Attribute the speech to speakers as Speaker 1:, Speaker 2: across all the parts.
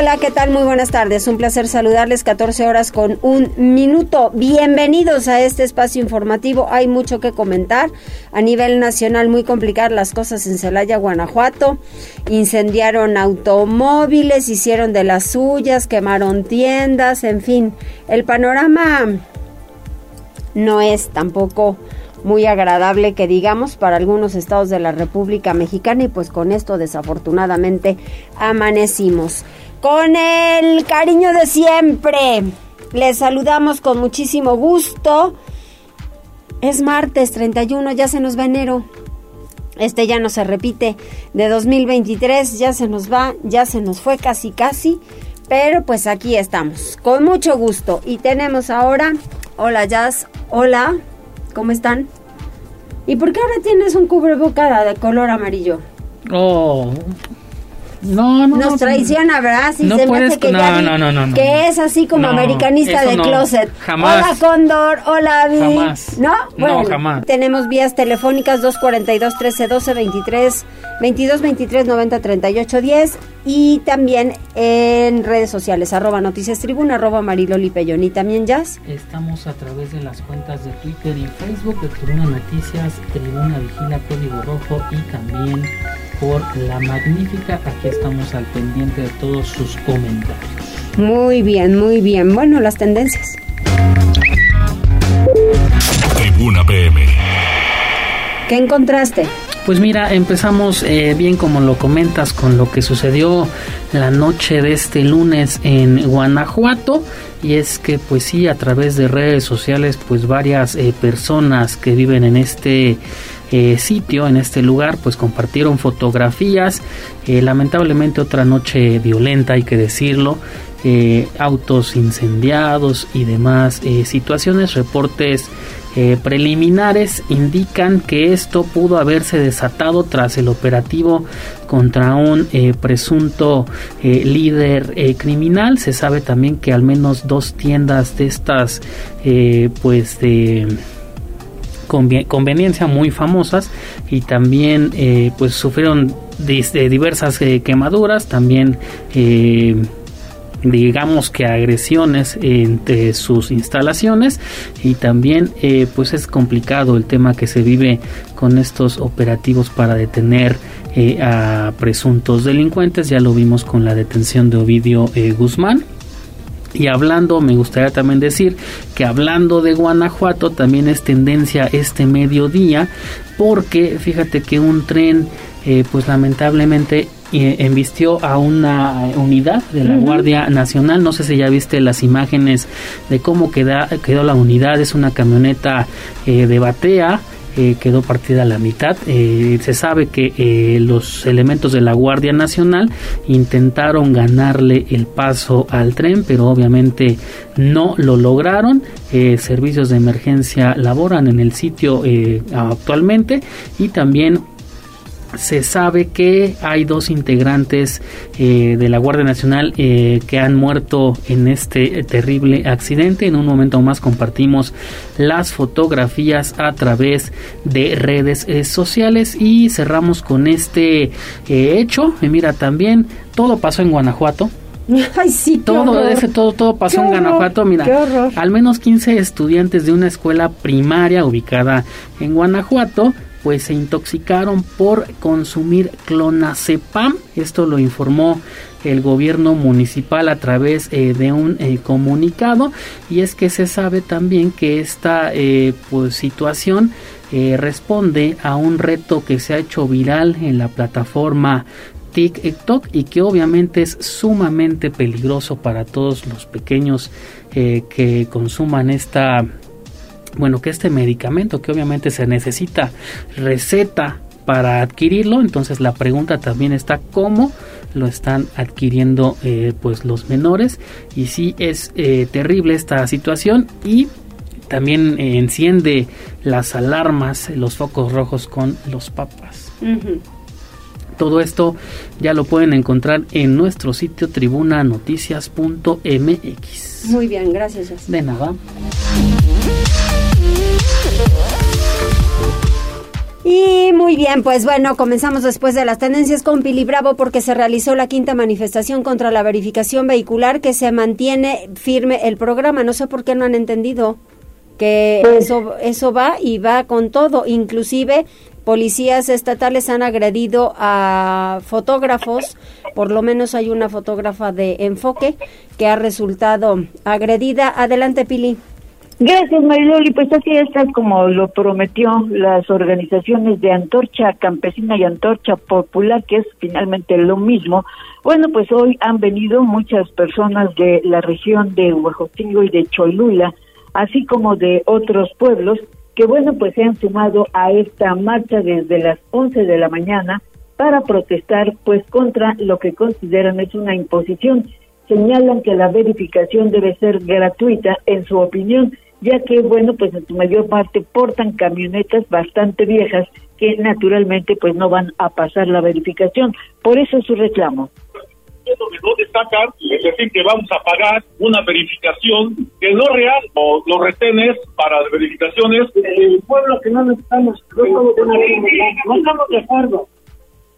Speaker 1: Hola, ¿qué tal? Muy buenas tardes. Un placer saludarles. 14 horas con un minuto. Bienvenidos a este espacio informativo. Hay mucho que comentar. A nivel nacional, muy complicadas las cosas en Celaya, Guanajuato. Incendiaron automóviles, hicieron de las suyas, quemaron tiendas, en fin. El panorama no es tampoco muy agradable que digamos para algunos estados de la República Mexicana y pues con esto desafortunadamente amanecimos. Con el cariño de siempre, les saludamos con muchísimo gusto. Es martes 31, ya se nos va enero. Este ya no se repite de 2023, ya se nos va, ya se nos fue casi casi. Pero pues aquí estamos, con mucho gusto. Y tenemos ahora, hola Jazz, hola, ¿cómo están? ¿Y por qué ahora tienes un cubrebocada de color amarillo?
Speaker 2: Oh, no, no.
Speaker 1: Nos traiciona, ¿verdad?
Speaker 2: no
Speaker 1: se
Speaker 2: puedes,
Speaker 1: que,
Speaker 2: no, no, no, no,
Speaker 1: que es así como americanista de closet.
Speaker 2: Jamás.
Speaker 1: Hola, Cóndor. Hola, Vi.
Speaker 2: Jamás.
Speaker 1: ¿No?
Speaker 2: Bueno, jamás.
Speaker 1: Tenemos vías telefónicas 242 1312 23 22 23 90 38 10 y también en redes sociales arroba noticias tribuna arroba mariloli pellón y también jazz
Speaker 2: estamos a través de las cuentas de Twitter y Facebook de Tribuna Noticias Tribuna Vigila Código Rojo y también por La Magnífica. Aquí estamos al pendiente de todos sus comentarios.
Speaker 1: Muy bien, muy bien. Bueno, las tendencias.
Speaker 3: Tribuna PM.
Speaker 1: ¿Qué encontraste?
Speaker 2: Pues mira, empezamos eh, bien como lo comentas con lo que sucedió la noche de este lunes en Guanajuato y es que pues sí a través de redes sociales pues varias eh, personas que viven en este eh, sitio, en este lugar, pues compartieron fotografías. Eh, lamentablemente otra noche violenta, hay que decirlo. Eh, autos incendiados y demás situaciones, reportes preliminares indican que esto pudo haberse desatado tras el operativo contra un presunto líder criminal. Se sabe también que al menos dos tiendas de estas, pues de conveniencia muy famosas y también eh, pues sufrieron eh, diversas eh, quemaduras también digamos que agresiones entre sus instalaciones y también pues es complicado el tema que se vive con estos operativos para detener a presuntos delincuentes. Ya lo vimos con la detención de Ovidio Guzmán y hablando, me gustaría también decir que hablando de Guanajuato también es tendencia este mediodía porque fíjate que un tren eh, pues lamentablemente eh, embistió a una unidad de la Guardia Nacional. No sé si ya viste las imágenes de cómo queda, quedó la unidad. Es una camioneta eh, de batea eh, quedó partida a la mitad. Eh, se sabe que eh, los elementos de la Guardia Nacional intentaron ganarle el paso al tren, pero obviamente no lo lograron. servicios de emergencia laboran en el sitio actualmente y también se sabe que hay dos integrantes eh, de la Guardia Nacional eh, que han muerto en este terrible accidente. En un momento más compartimos las fotografías a través de redes eh, sociales y cerramos con este hecho. mira también, todo pasó en Guanajuato.
Speaker 1: Ay, sí,
Speaker 2: todo, ese, todo, todo pasó en Guanajuato. Mira, al menos 15 estudiantes de una escuela primaria ubicada en Guanajuato pues se intoxicaron por consumir clonazepam. Esto lo informó el gobierno municipal a través eh, de un eh, comunicado y es que se sabe también que esta eh, pues, situación responde a un reto que se ha hecho viral en la plataforma TikTok y que obviamente es sumamente peligroso para todos los pequeños que consuman esta bueno, que este medicamento que obviamente se necesita receta para adquirirlo, entonces la pregunta también está cómo lo están adquiriendo eh, pues los menores y sí es eh, terrible esta situación y también enciende las alarmas, los focos rojos con los papas. Todo esto ya lo pueden encontrar en nuestro sitio tribunanoticias.mx.
Speaker 1: Muy bien, gracias.
Speaker 2: De nada.
Speaker 1: Y muy bien, pues bueno, comenzamos después de las tendencias con Pili Bravo porque se realizó la quinta manifestación contra la verificación vehicular que se mantiene firme el programa. No sé por qué no han entendido que pues eso, eso va y va con todo. Inclusive policías estatales han agredido a fotógrafos, por lo menos hay una fotógrafa de enfoque que ha resultado agredida. Adelante, Pili.
Speaker 4: Gracias, Mariloli. Pues así está como lo prometió las organizaciones de Antorcha Campesina y Antorcha Popular, que es finalmente lo mismo. Bueno, pues hoy han venido muchas personas de la región de Huajotingo y de Cholula, así como de otros pueblos, que bueno, pues se han sumado a esta marcha desde las 11 de la mañana para protestar pues contra lo que consideran es una imposición. Señalan que la verificación debe ser gratuita en su opinión ya que, bueno, pues en su mayor parte portan camionetas bastante viejas que naturalmente pues no van a pasar la verificación. Por eso es su reclamo.
Speaker 5: Lo que no destacan es decir que vamos a pagar una verificación que no real o los retenes para las verificaciones. El pueblo que no necesitamos, no estamos de acuerdo.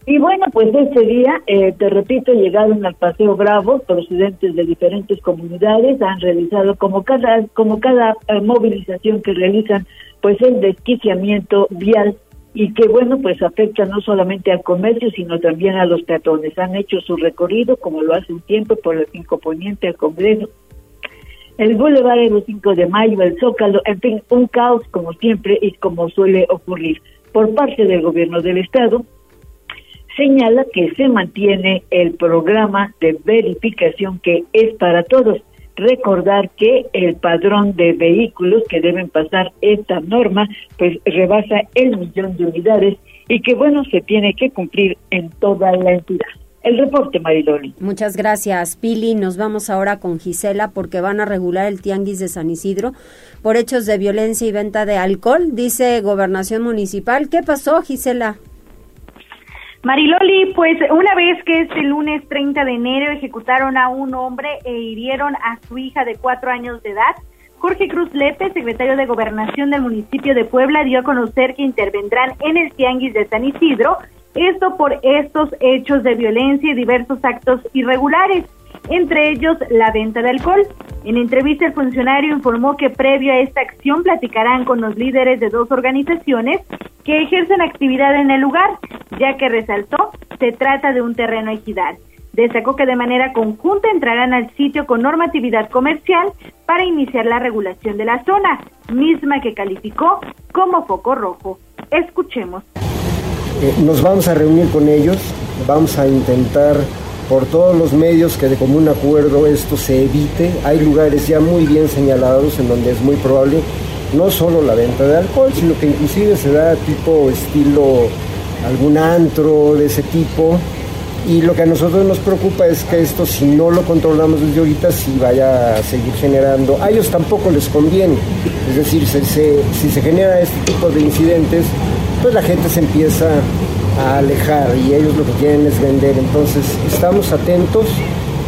Speaker 4: Y bueno, pues este día, eh, te repito, llegaron al Paseo Bravo, procedentes de diferentes comunidades, han realizado como cada, como cada eh, movilización que realizan, pues el desquiciamiento vial y que bueno, pues afecta no solamente al comercio, sino también a los peatones. Han hecho su recorrido, como lo hacen siempre, por el Cinco Poniente al Congreso, el Boulevard el 5 de Mayo, el Zócalo, en fin, un caos como siempre y como suele ocurrir. Por parte del gobierno del Estado, señala que se mantiene el programa de verificación que es para todos. Recordar que el padrón de vehículos que deben pasar esta norma pues rebasa el millón de unidades y que bueno se tiene que cumplir en toda la entidad. El reporte, Mariloli.
Speaker 1: Muchas gracias, Pili. Nos vamos ahora con Gisela porque van a regular el tianguis de San Isidro por hechos de violencia y venta de alcohol, dice Gobernación Municipal. ¿Qué pasó, Gisela?
Speaker 6: Mariloli, pues una vez que este lunes 30 de enero ejecutaron a un hombre e hirieron a su hija de cuatro años de edad, Jorge Cruz Lepe, secretario de Gobernación del municipio de Puebla, dio a conocer que intervendrán en el Tianguis de San Isidro, esto por estos hechos de violencia y diversos actos irregulares entre ellos la venta de alcohol. En entrevista el funcionario informó que previo a esta acción platicarán con los líderes de dos organizaciones que ejercen actividad en el lugar, ya que resaltó se trata de un terreno equidad. Destacó que de manera conjunta entrarán al sitio con normatividad comercial para iniciar la regulación de la zona, misma que calificó como foco rojo. Escuchemos.
Speaker 7: Eh, nos vamos a reunir con ellos, vamos a intentar por todos los medios que de común acuerdo esto se evite. Hay lugares ya muy bien señalados en donde es muy probable no solo la venta de alcohol, sino que inclusive se da tipo estilo algún antro de ese tipo. Y lo que a nosotros nos preocupa es que esto, si no lo controlamos desde ahorita, si vaya a seguir generando. A ellos tampoco les conviene. Es decir, si se genera este tipo de incidentes, pues la gente se empieza a alejar y ellos lo que quieren es vender. Entonces, estamos atentos.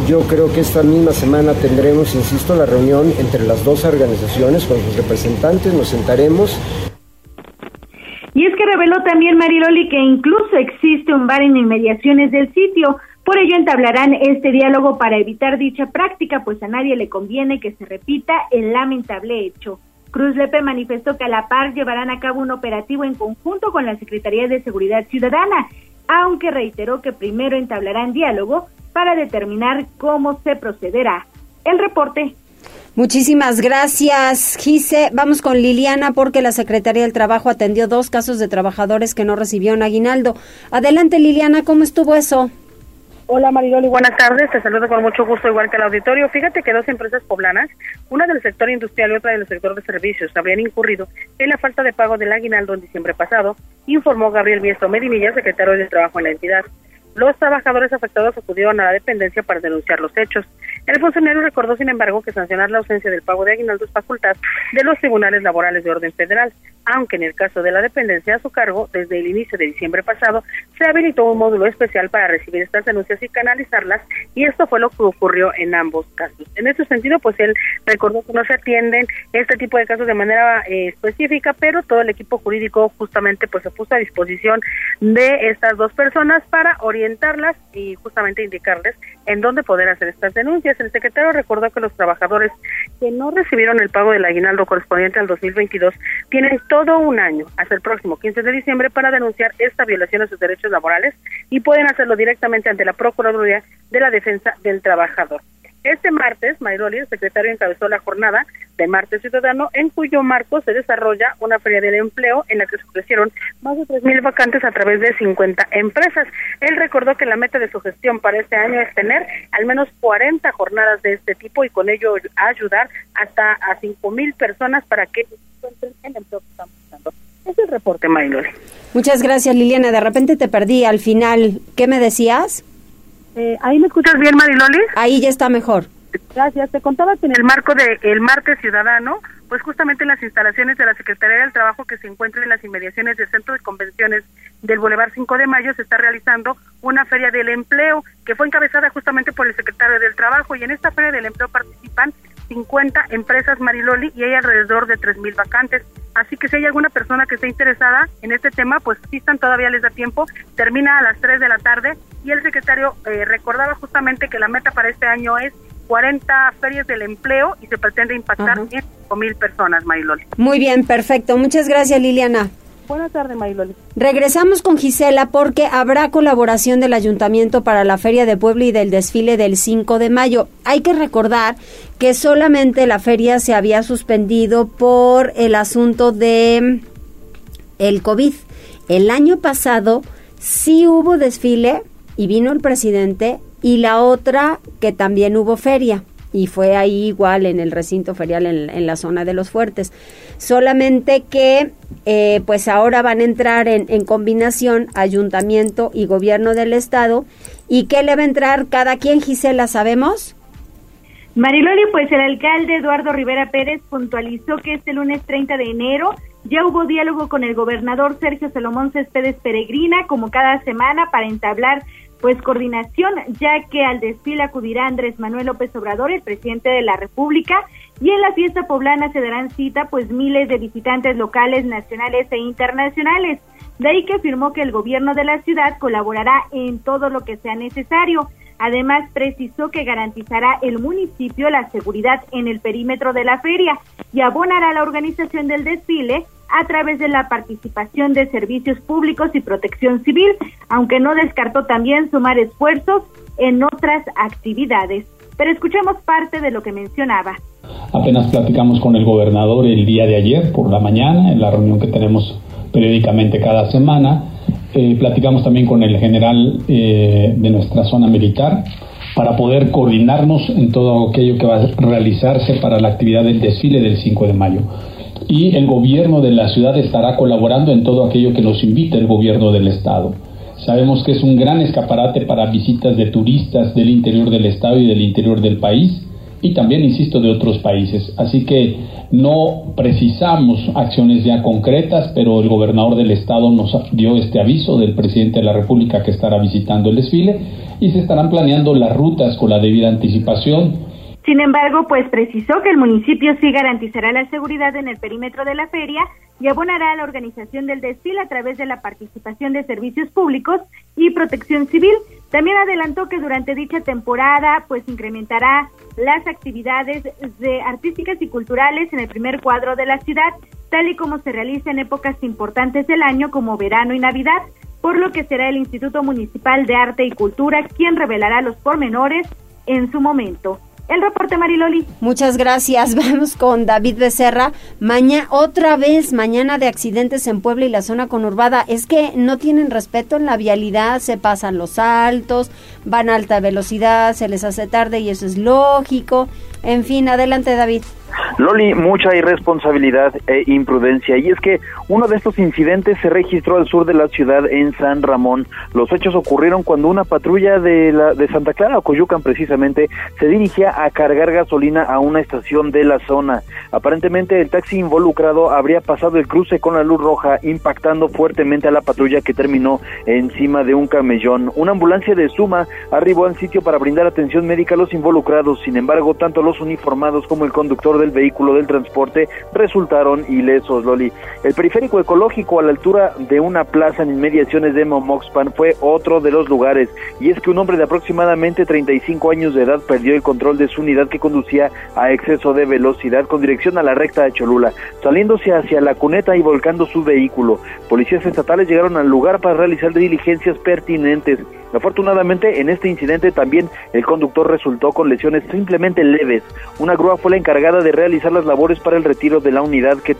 Speaker 7: Yo creo que esta misma semana tendremos, insisto, la reunión entre las dos organizaciones con sus representantes, nos sentaremos.
Speaker 6: Y es que reveló también Mariloli que incluso existe un bar en inmediaciones del sitio. Por ello entablarán este diálogo para evitar dicha práctica, pues a nadie le conviene que se repita el lamentable hecho. Cruz Lepe manifestó que a la par llevarán a cabo un operativo en conjunto con la Secretaría de Seguridad Ciudadana, aunque reiteró que primero entablarán diálogo para determinar cómo se procederá. El reporte.
Speaker 1: Muchísimas gracias, Gise. Vamos con Liliana porque la Secretaría del Trabajo atendió dos casos de trabajadores que no recibieron aguinaldo. Adelante, Liliana, ¿cómo estuvo eso?
Speaker 8: Hola Mariloli, buenas tardes. Te saludo con mucho gusto, igual que el auditorio. Fíjate que dos empresas poblanas, una del sector industrial y otra del sector de servicios, habrían incurrido en la falta de pago del aguinaldo en diciembre pasado, informó Gabriel Biestro Medinilla, secretario de Trabajo en la entidad. Los trabajadores afectados acudieron a la dependencia para denunciar los hechos. El funcionario recordó, sin embargo, que sancionar la ausencia del pago de aguinaldo es facultad de los tribunales laborales de orden federal, aunque en el caso de la dependencia a su cargo, desde el inicio de diciembre pasado, se habilitó un módulo especial para recibir estas denuncias y canalizarlas, y esto fue lo que ocurrió en ambos casos. En ese sentido, pues él recordó que no se atienden este tipo de casos de manera eh, específica, pero todo el equipo jurídico justamente pues se puso a disposición de estas dos personas para orientarlas y justamente indicarles en dónde poder hacer estas denuncias. El secretario recordó que los trabajadores que no recibieron el pago del aguinaldo correspondiente al 2022 tienen todo un año, hasta el próximo 15 de diciembre, para denunciar esta violación de sus derechos laborales y pueden hacerlo directamente ante la Procuraduría de la Defensa del Trabajador. Este martes, Mayroli, el secretario, encabezó la jornada de Martes Ciudadano, en cuyo marco se desarrolla una feria del empleo en la que se ofrecieron más de 3.000 vacantes a través de 50 empresas. Él recordó que la meta de su gestión para este año es tener al menos 40 jornadas de este tipo y con ello ayudar hasta a 5.000 personas para que encuentren el empleo que están buscando. Es el reporte, Mayroli.
Speaker 1: Muchas gracias, Liliana. De repente te perdí al final. ¿Qué me decías?
Speaker 8: Eh, ¿Ahí me escuchas bien, Mariloli?
Speaker 1: Ahí ya está mejor.
Speaker 8: Gracias. Te contaba que en el marco del el Martes Ciudadano, pues justamente en las instalaciones de la Secretaría del Trabajo que se encuentran en las inmediaciones del Centro de Convenciones del Boulevard 5 de Mayo, se está realizando una feria del empleo que fue encabezada justamente por el secretario del Trabajo y en esta feria del empleo participan 50 empresas Mariloli y hay alrededor de 3.000 vacantes. Así que si hay alguna persona que esté interesada en este tema, pues están todavía les da tiempo. Termina a las 3 de la tarde y el secretario eh, recordaba justamente que la meta para este año es 40 ferias del empleo y se pretende impactar en 5.000 personas, Mariloli.
Speaker 1: Muy bien, perfecto. Muchas gracias, Liliana.
Speaker 8: Buenas tardes, Mayloli.
Speaker 1: Regresamos con Gisela porque habrá colaboración del Ayuntamiento para la Feria de Puebla y del desfile del 5 de mayo. Hay que recordar que solamente la feria se había suspendido por el asunto de el COVID. El año pasado sí hubo desfile y vino el presidente y la otra que también hubo feria y fue ahí igual en el recinto ferial en, la zona de los fuertes. Solamente que eh, pues ahora van a entrar en, en, combinación ayuntamiento y gobierno del estado. ¿Y qué le va a entrar cada quien, Gisela, sabemos?
Speaker 6: Mariloli, pues el alcalde Eduardo Rivera Pérez puntualizó que este lunes 30 de enero ya hubo diálogo con el gobernador Sergio Salomón Céspedes Peregrina, como cada semana, para entablar pues coordinación, ya que al desfile acudirá Andrés Manuel López Obrador, el presidente de la República, y en la fiesta poblana se darán cita pues miles de visitantes locales, nacionales e internacionales. De ahí que afirmó que el gobierno de la ciudad colaborará en todo lo que sea necesario. Además, precisó que garantizará el municipio la seguridad en el perímetro de la feria y abonará la organización del desfile a través de la participación de servicios públicos y protección civil, aunque no descartó también sumar esfuerzos en otras actividades. Pero escuchemos parte de lo que mencionaba.
Speaker 9: Apenas platicamos con el gobernador el día de ayer por la mañana, en la reunión que tenemos periódicamente cada semana. Eh, platicamos también con el general eh, de nuestra zona militar para poder coordinarnos en todo aquello que va a realizarse para la actividad del desfile del 5 de mayo y el gobierno de la ciudad estará colaborando en todo aquello que nos invita el gobierno del estado. Sabemos que es un gran escaparate para visitas de turistas del interior del estado y del interior del país y también, insisto, de otros países. Así que no precisamos acciones ya concretas, pero el gobernador del estado nos dio este aviso del presidente de la República que estará visitando el desfile y se estarán planeando las rutas con la debida anticipación
Speaker 6: sin embargo, pues precisó que el municipio sí garantizará la seguridad en el perímetro de la feria y abonará a la organización del desfile a través de la participación de servicios públicos y protección civil. También adelantó que durante dicha temporada pues incrementará las actividades de artísticas y culturales en el primer cuadro de la ciudad, tal y como se realiza en épocas importantes del año como verano y Navidad, por lo que será el Instituto Municipal de Arte y Cultura quien revelará los pormenores en su momento. El reporte Mariloli.
Speaker 1: Muchas gracias. Vamos con David Becerra. Mañana, otra vez, mañana de accidentes en Puebla y la zona conurbada. Es que no tienen respeto en la vialidad, se pasan los altos, van a alta velocidad, se les hace tarde y eso es lógico. En fin, adelante David.
Speaker 10: Loli, mucha irresponsabilidad e imprudencia. Y es que uno de estos incidentes se registró al sur de la ciudad en San Ramón. Los hechos ocurrieron cuando una patrulla de, la, de Santa Clara Coyucan precisamente se dirigía a cargar gasolina a una estación de la zona. Aparentemente el taxi involucrado habría pasado el cruce con la luz roja impactando fuertemente a la patrulla que terminó encima de un camellón. Una ambulancia de Suma arribó al sitio para brindar atención médica a los involucrados. Sin embargo, tanto los uniformados como el conductor del vehículo del transporte resultaron ilesos, Loli. El periférico ecológico a la altura de una plaza en inmediaciones de Momoxpan fue otro de los lugares. Y es que un hombre de aproximadamente 35 años de edad perdió el control de su unidad que conducía a exceso de velocidad con dirección a la recta de Cholula, saliéndose hacia la cuneta y volcando su vehículo. Policías estatales llegaron al lugar para realizar diligencias pertinentes. Afortunadamente, en este incidente también el conductor resultó con lesiones simplemente leves. Una grúa fue la encargada de realizar las labores para el retiro de la unidad que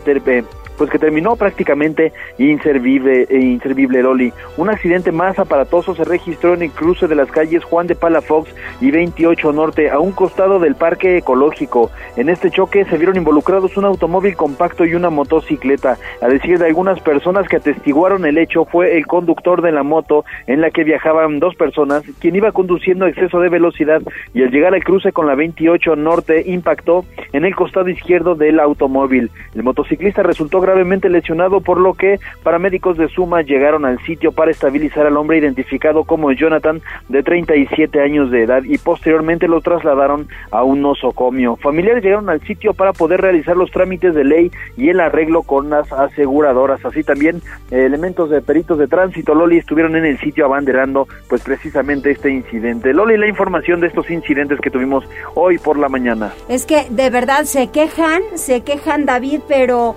Speaker 10: pues que terminó prácticamente inservible, e inservible Loli. Un accidente más aparatoso se registró en el cruce de las calles Juan de Palafox y 28 Norte, a un costado del parque ecológico. En este choque se vieron involucrados un automóvil compacto y una motocicleta. A decir de algunas personas que atestiguaron el hecho, fue el conductor de la moto en la que viajaban dos personas, quien iba conduciendo a exceso de velocidad y al llegar al cruce con la 28 Norte impactó en el costado izquierdo del automóvil. El motociclista resultó gravemente lesionado, por lo que paramédicos de Suma llegaron al sitio para estabilizar al hombre identificado como Jonathan, de 37 años de edad, y posteriormente lo trasladaron a un nosocomio. Familiares llegaron al sitio para poder realizar los trámites de ley y el arreglo con las aseguradoras. Así también eh, elementos de peritos de tránsito, Loli, estuvieron en el sitio abanderando pues precisamente este incidente. Loli, la información de estos incidentes que tuvimos hoy por la mañana.
Speaker 1: Es que de verdad se quejan, se quejan David, pero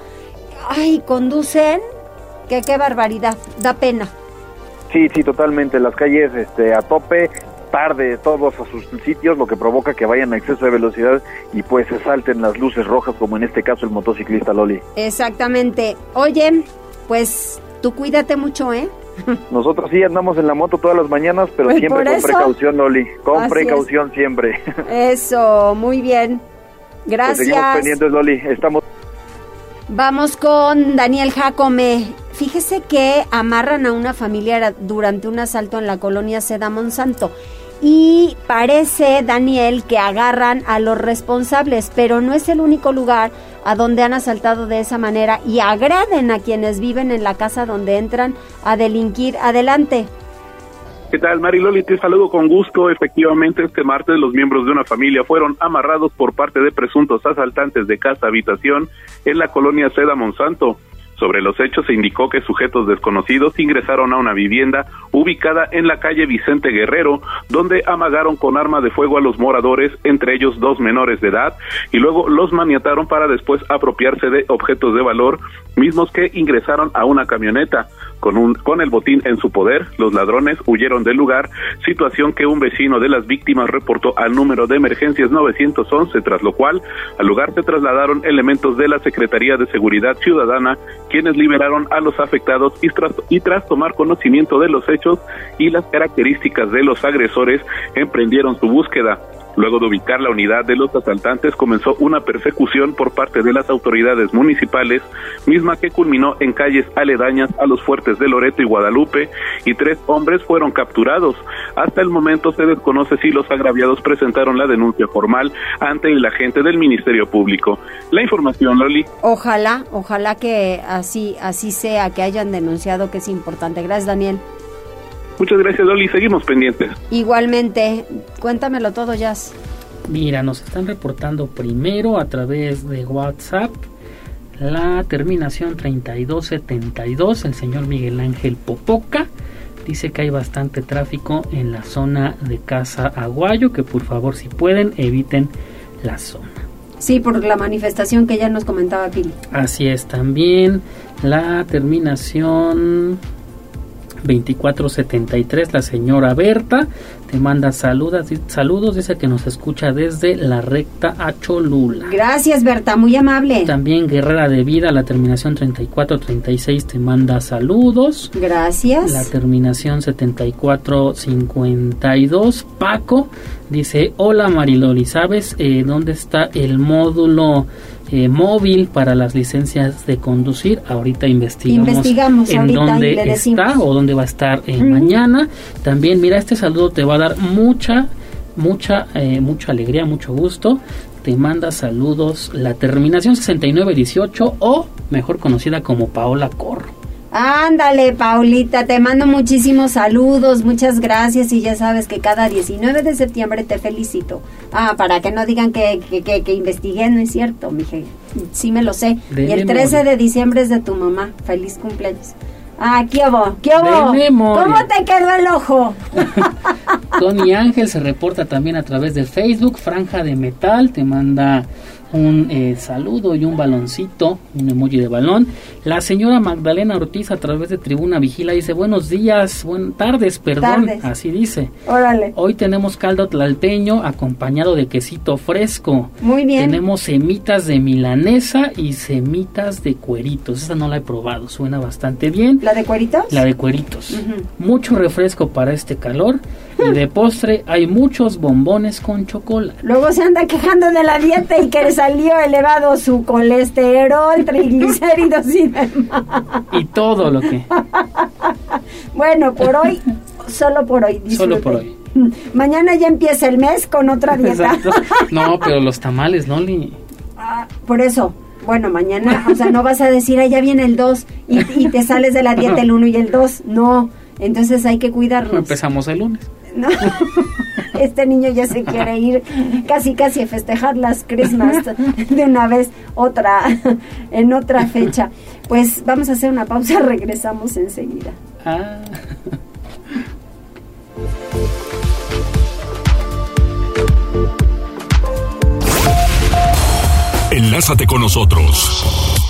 Speaker 1: ay, conducen, que qué barbaridad, da pena.
Speaker 10: Sí, sí, totalmente, las calles este, a tope, tarde todos a sus sitios, lo que provoca que vayan a exceso de velocidad y pues se salten las luces rojas, como en este caso el motociclista Loli.
Speaker 1: Exactamente. Oye, pues tú cuídate mucho, ¿eh?
Speaker 10: Nosotros sí andamos en la moto todas las mañanas, pero pues siempre con precaución, Loli. Con precaución siempre.
Speaker 1: Eso, muy bien. Pues Gracias.
Speaker 10: seguimos pendientes, Loli. Estamos
Speaker 1: Vamos con Daniel Jacome. Fíjese que amarran a una familia durante un asalto en la colonia Seda Monsanto. Y parece, Daniel, que agarran a los responsables, pero no es el único lugar a donde han asaltado de esa manera y agraden a quienes viven en la casa donde entran a delinquir. Adelante.
Speaker 11: ¿Qué tal, Mariloli? Te saludo con gusto. Efectivamente, este martes los miembros de una familia fueron amarrados por parte de presuntos asaltantes de casa-habitación en la colonia Seda Monsanto. Sobre los hechos se indicó que sujetos desconocidos ingresaron a una vivienda ubicada en la calle Vicente Guerrero, donde amagaron con arma de fuego a los moradores, entre ellos dos menores de edad, y luego los maniataron para después apropiarse de objetos de valor, mismos que ingresaron a una camioneta. Con, un, con el botín en su poder, los ladrones huyeron del lugar, situación que un vecino de las víctimas reportó al número de emergencias 911, tras lo cual al lugar se trasladaron elementos de la Secretaría de Seguridad Ciudadana, quienes liberaron a los afectados y tras, y tras tomar conocimiento de los hechos y las características de los agresores, emprendieron su búsqueda. Luego de ubicar la unidad de los asaltantes, comenzó una persecución por parte de las autoridades municipales, misma que culminó en calles aledañas a los fuertes de Loreto y Guadalupe, y tres hombres fueron capturados. Hasta el momento se desconoce si los agraviados presentaron la denuncia formal ante el agente del Ministerio Público. La información, Loli.
Speaker 1: Ojalá, ojalá que así, así sea, que hayan denunciado, que es importante. Gracias, Daniel.
Speaker 11: Muchas gracias, Loli. Seguimos pendientes.
Speaker 1: Igualmente. Cuéntamelo todo, Jazz.
Speaker 2: Mira, nos están reportando primero a través de WhatsApp la terminación 3272, el señor Miguel Ángel Popoca. Dice que hay bastante tráfico en la zona de Casa Aguayo, que por favor si pueden eviten la zona.
Speaker 1: Sí, por la manifestación que ya nos comentaba Pili.
Speaker 2: Así es, también la terminación 2473, la señora Berta te manda saludos, saludos, dice que nos escucha desde la recta a Cholula.
Speaker 1: Gracias Berta, muy amable.
Speaker 2: También Guerrera de Vida, la terminación 3436 te manda saludos.
Speaker 1: Gracias.
Speaker 2: La terminación 7452, Paco, dice, hola Mariloli, ¿sabes eh, dónde está el módulo eh, móvil para las licencias de conducir. Ahorita investigamos, en dónde está o dónde va a estar eh, mañana. También, mira, este saludo te va a dar mucha, mucha, eh, mucha alegría, mucho gusto. Te manda saludos la terminación 6918 o mejor conocida como Paola Corro.
Speaker 1: Ándale, Paulita, te mando muchísimos saludos, muchas gracias y ya sabes que cada 19 de septiembre te felicito. Ah, para que no digan que, que, que, investigué, no es cierto, mije. Sí me lo sé. y el 13 de diciembre es de tu mamá. Feliz cumpleaños. Ah, ¿qué hubo? ¿Qué hubo? ¿Cómo te quedó el ojo?
Speaker 2: Tony Ángel se reporta también a través de Facebook, Franja de Metal, te manda un eh, saludo y un baloncito, un emoji de balón. La señora Magdalena Ortiz a través de Tribuna Vigila dice buenos días, buenas tardes, perdón, así dice.
Speaker 1: Órale.
Speaker 2: Hoy tenemos caldo tlalteño acompañado de quesito fresco.
Speaker 1: Muy bien.
Speaker 2: Tenemos semitas de milanesa y semitas de cueritos. Esa no la he probado, suena bastante bien.
Speaker 1: ¿La de cueritos?
Speaker 2: La de cueritos. Mucho refresco para este calor. Y de postre hay muchos bombones con chocolate.
Speaker 1: Luego se anda quejando de la dieta y que le salió elevado su colesterol, triglicéridos y demás.
Speaker 2: Y todo lo que.
Speaker 1: bueno, por hoy, solo por hoy.
Speaker 2: Solo por hoy.
Speaker 1: Mañana ya empieza el mes con otra dieta.
Speaker 2: No, pero los tamales, ¿no, Li?
Speaker 1: Ah, por eso. Bueno, mañana, o sea, no vas a decir, ah, ya viene el 2 y, y te sales de la dieta el 1 y el 2. No, entonces hay que cuidarnos.
Speaker 2: Empezamos el lunes.
Speaker 1: No. Este niño ya se quiere ir casi casi a festejar las Christmas de una vez otra en otra fecha. Pues vamos a hacer una pausa, regresamos enseguida. Ah.
Speaker 3: Enlázate con nosotros.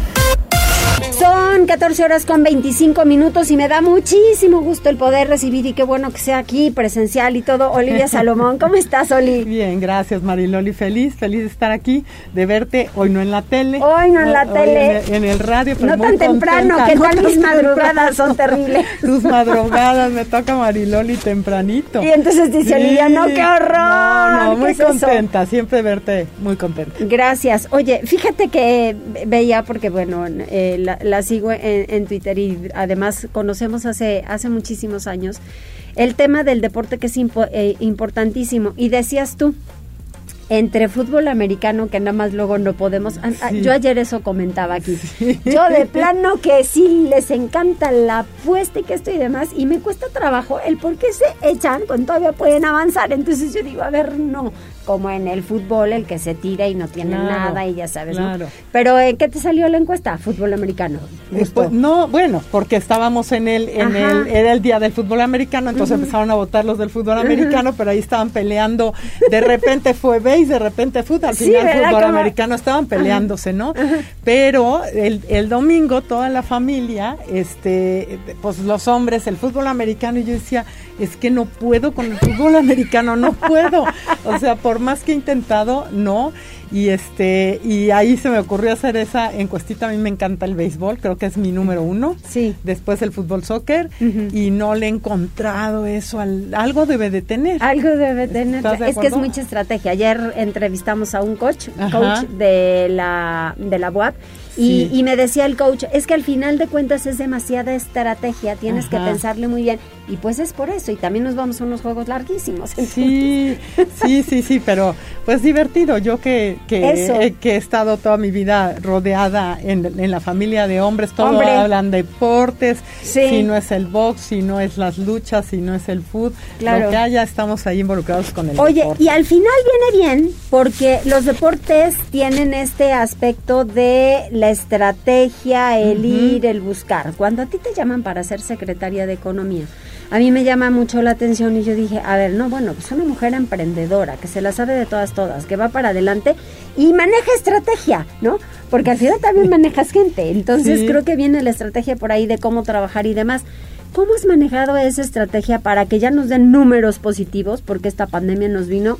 Speaker 1: Son 14 horas con 25 minutos y me da muchísimo gusto el poder recibir y qué bueno que sea aquí presencial y todo. Olivia Salomón, ¿cómo estás, Oli?
Speaker 12: Bien, gracias, Mariloli. Feliz, feliz de estar aquí, de verte hoy no en la tele.
Speaker 1: Hoy no en la tele.
Speaker 12: En el, radio, pero
Speaker 1: No tan temprano, que tal mis madrugadas son terribles.
Speaker 12: Tus madrugadas, me toca Mariloli tempranito.
Speaker 1: Y entonces dice Olivia, no, qué horror.
Speaker 12: No, no, muy contenta, siempre verte muy contenta.
Speaker 1: Gracias. Oye, fíjate que veía, porque bueno, eh, la la sigo en, Twitter y además conocemos hace, hace muchísimos años el tema del deporte que es eh, importantísimo. Y decías tú, entre fútbol americano que nada más luego no podemos. Yo ayer eso comentaba aquí. Yo de plano que sí les encanta la apuesta y que esto y demás y me cuesta trabajo el por qué se echan cuando todavía pueden avanzar. Entonces yo digo, a ver, no, como en el fútbol, el que se tira y no tiene nada y ya sabes, ¿no? Pero ¿en qué te salió la encuesta? Fútbol americano.
Speaker 12: Después, no, bueno, porque estábamos en el, en el, era el día del fútbol americano, entonces empezaron a votar los del fútbol americano, pero ahí estaban peleando, de repente fue base, de repente fútbol, al final fútbol americano estaban peleándose, ¿no? Pero el, el domingo toda la familia, este, pues los hombres, el fútbol americano, y yo decía, es que no puedo con el fútbol americano, no puedo. O sea, por más que he intentado, no. Y este, y ahí se me ocurrió hacer esa encuestita. A mí me encanta el béisbol, creo que es mi número uno.
Speaker 1: Sí.
Speaker 12: Después el fútbol soccer. Y no le he encontrado eso. Al, algo debe de tener.
Speaker 1: Algo debe tener. es que es mucha estrategia. Ayer entrevistamos a un coach, coach de la, de la UAP y, me decía el coach, es que al final de cuentas es demasiada estrategia, tienes que pensarle muy bien. Y pues es por eso, y también nos vamos a unos juegos larguísimos.
Speaker 12: Sí, sí, sí, sí, pero Pues divertido, yo que, que, que he estado toda mi vida rodeada en, en la familia de hombres, todos hablan de deportes, si no es el box, si no es las luchas, si no es el food, claro. lo que haya, estamos ahí involucrados con el
Speaker 1: Oye, y al final viene bien porque los deportes tienen este aspecto de la estrategia, el ir, el buscar. Cuando a ti te llaman para ser secretaria de Economía, a mí me llama mucho la atención y yo dije, a ver, no, bueno, pues una mujer emprendedora, que se la sabe de todas, todas, que va para adelante y maneja estrategia, ¿no? Porque al final también manejas gente, entonces creo que viene la estrategia por ahí de cómo trabajar y demás. ¿Cómo has manejado esa estrategia para que ya nos den números positivos? Porque esta pandemia nos vino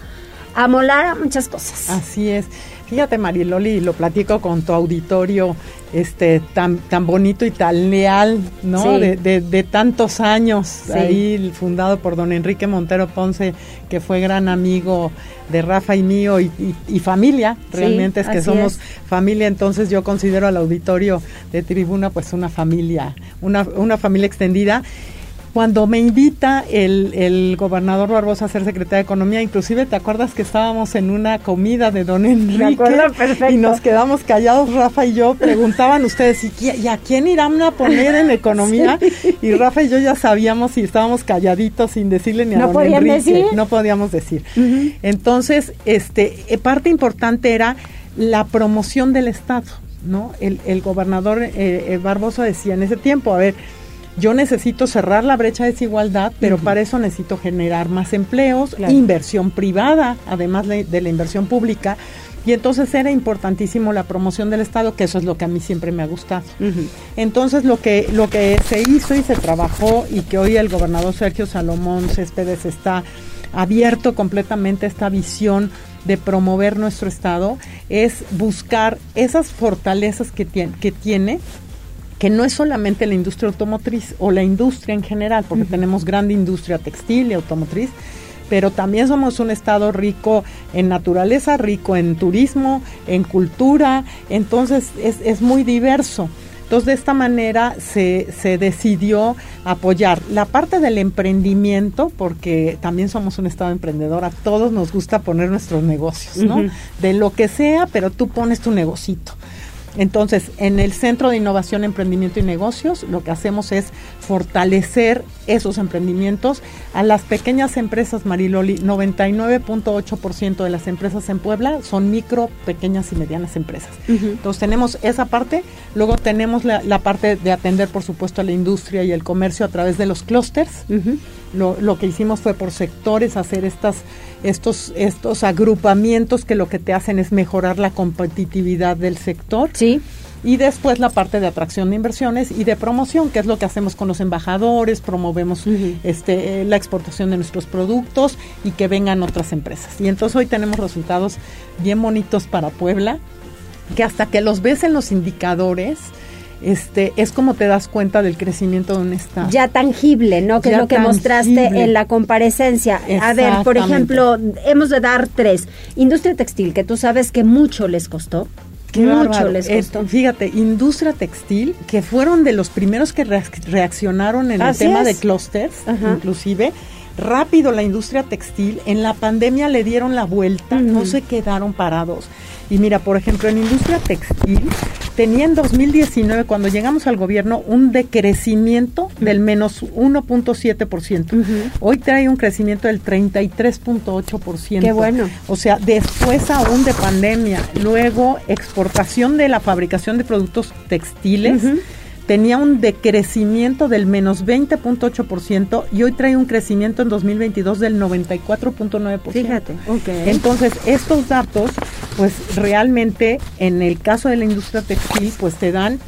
Speaker 1: a molar a muchas cosas.
Speaker 12: Así es. Fíjate, Mariloli, lo platico con tu auditorio este tan tan bonito y tan leal, ¿no? De, de, tantos años, ahí fundado por don Enrique Montero Ponce, que fue gran amigo de Rafa y mío y, familia, realmente es que somos familia, entonces yo considero al auditorio de Tribuna pues una familia, una, una familia extendida cuando me invita el, el, gobernador Barbosa a ser secretaria de Economía, inclusive te acuerdas que estábamos en una comida de don Enrique y nos quedamos callados, Rafa y yo, preguntaban ustedes, ¿y, a quién irán a poner en Economía? Y Rafa y yo ya sabíamos y estábamos calladitos sin decirle ni a don Enrique. Decir? No podíamos decir. Entonces, este, eh, parte importante era la promoción del Estado, ¿no? El, el gobernador eh, eh, Barbosa decía en ese tiempo, a ver, yo necesito cerrar la brecha de desigualdad, pero para eso necesito generar más empleos, inversión privada, además de, la inversión pública. Y entonces era importantísimo la promoción del Estado, que eso es lo que a mí siempre me ha gustado. Entonces lo que, lo que se hizo y se trabajó y que hoy el gobernador Sergio Salomón Céspedes está abierto completamente a esta visión de promover nuestro Estado, es buscar esas fortalezas que tiene, que tiene que no es solamente la industria automotriz o la industria en general, porque tenemos grande industria textil y automotriz, pero también somos un estado rico en naturaleza, rico en turismo, en cultura, entonces es, es muy diverso. Entonces, de esta manera se, se, decidió apoyar la parte del emprendimiento, porque también somos un estado emprendedor, a todos nos gusta poner nuestros negocios, ¿no? De lo que sea, pero tú pones tu negocito. Entonces, en el Centro de Innovación, Emprendimiento y Negocios, lo que hacemos es fortalecer esos emprendimientos a las pequeñas empresas, Mariloli. 99.8% de las empresas en Puebla son micro, pequeñas y medianas empresas. Entonces, tenemos esa parte. Luego tenemos la, parte de atender, por supuesto, a la industria y el comercio a través de los clústeres. Lo, lo que hicimos fue por sectores hacer estas estos, estos agrupamientos que lo que te hacen es mejorar la competitividad del sector.
Speaker 1: Sí.
Speaker 12: Y después la parte de atracción de inversiones y de promoción, que es lo que hacemos con los embajadores, promovemos este, la exportación de nuestros productos y que vengan otras empresas. Y entonces hoy tenemos resultados bien bonitos para Puebla, que hasta que los ves en los indicadores, este, es como te das cuenta del crecimiento de un Estado.
Speaker 1: Ya tangible, ¿no? Que es lo que mostraste en la comparecencia. A ver, por ejemplo, hemos de dar tres. Industria textil, que tú sabes que mucho les costó. mucho les costó.
Speaker 12: fíjate, industria textil, que fueron de los primeros que reaccionaron en el tema de clústeres, inclusive rápido la industria textil, en la pandemia le dieron la vuelta, no se quedaron parados. Y mira, por ejemplo, en industria textil tenía en 2019, cuando llegamos al gobierno, un decrecimiento del menos 1.7%. Hoy trae un crecimiento del 33.8%.
Speaker 1: Qué bueno.
Speaker 12: O sea, después aún de pandemia, luego exportación de la fabricación de productos textiles tenía un decrecimiento del menos 20.8% y hoy trae un crecimiento en 2022 del 94.9%.
Speaker 1: Fíjate,
Speaker 12: Entonces, estos datos, pues realmente en el caso de la industria textil, pues te dan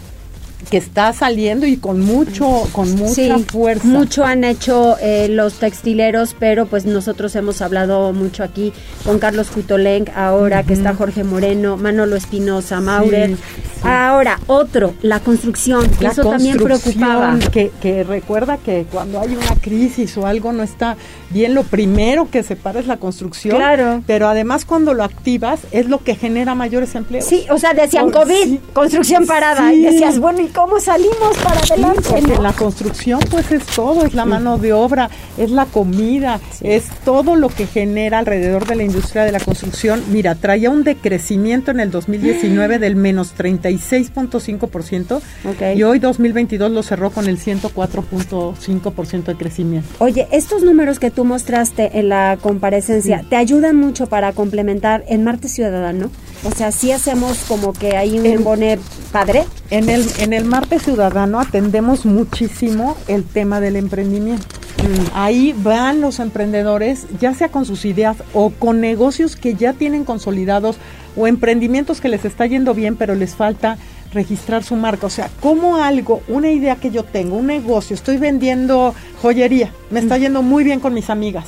Speaker 12: que está saliendo y con mucho con mucha fuerza.
Speaker 1: Mucho han hecho eh, los textileros, pero pues nosotros hemos hablado mucho aquí con Carlos Jutoleng, ahora que está Jorge Moreno, Manolo Espinosa, Maurer. Ahora, otro, la construcción, eso también preocupaba.
Speaker 12: Que, que recuerda que cuando hay una crisis o algo no está bien, lo primero que se para es la construcción.
Speaker 1: Claro.
Speaker 12: Pero además cuando lo activas es lo que genera mayores empleos.
Speaker 1: Sí, o sea, decían COVID, construcción parada, y decías, bueno, ¿y cómo salimos para adelante.
Speaker 12: La construcción, pues es todo, es la mano de obra, es la comida, es todo lo que genera alrededor de la industria de la construcción. Mira, traía un decrecimiento en el 2019 del menos 36.5% okay. y hoy 2022 lo cerró con el 104.5% de crecimiento.
Speaker 1: Oye, estos números que tú mostraste en la comparecencia, ¿te ayudan mucho para complementar en Marte Ciudadano? O sea, sí hacemos como que hay un embone padre.
Speaker 12: En el, en el Marte Ciudadano atendemos muchísimo el tema del emprendimiento. Mm. Ahí van los emprendedores, ya sea con sus ideas o con negocios que ya tienen consolidados o emprendimientos que les está yendo bien, pero les falta registrar su marca. O sea, como algo, una idea que yo tengo, un negocio, estoy vendiendo joyería, me está yendo muy bien con mis amigas.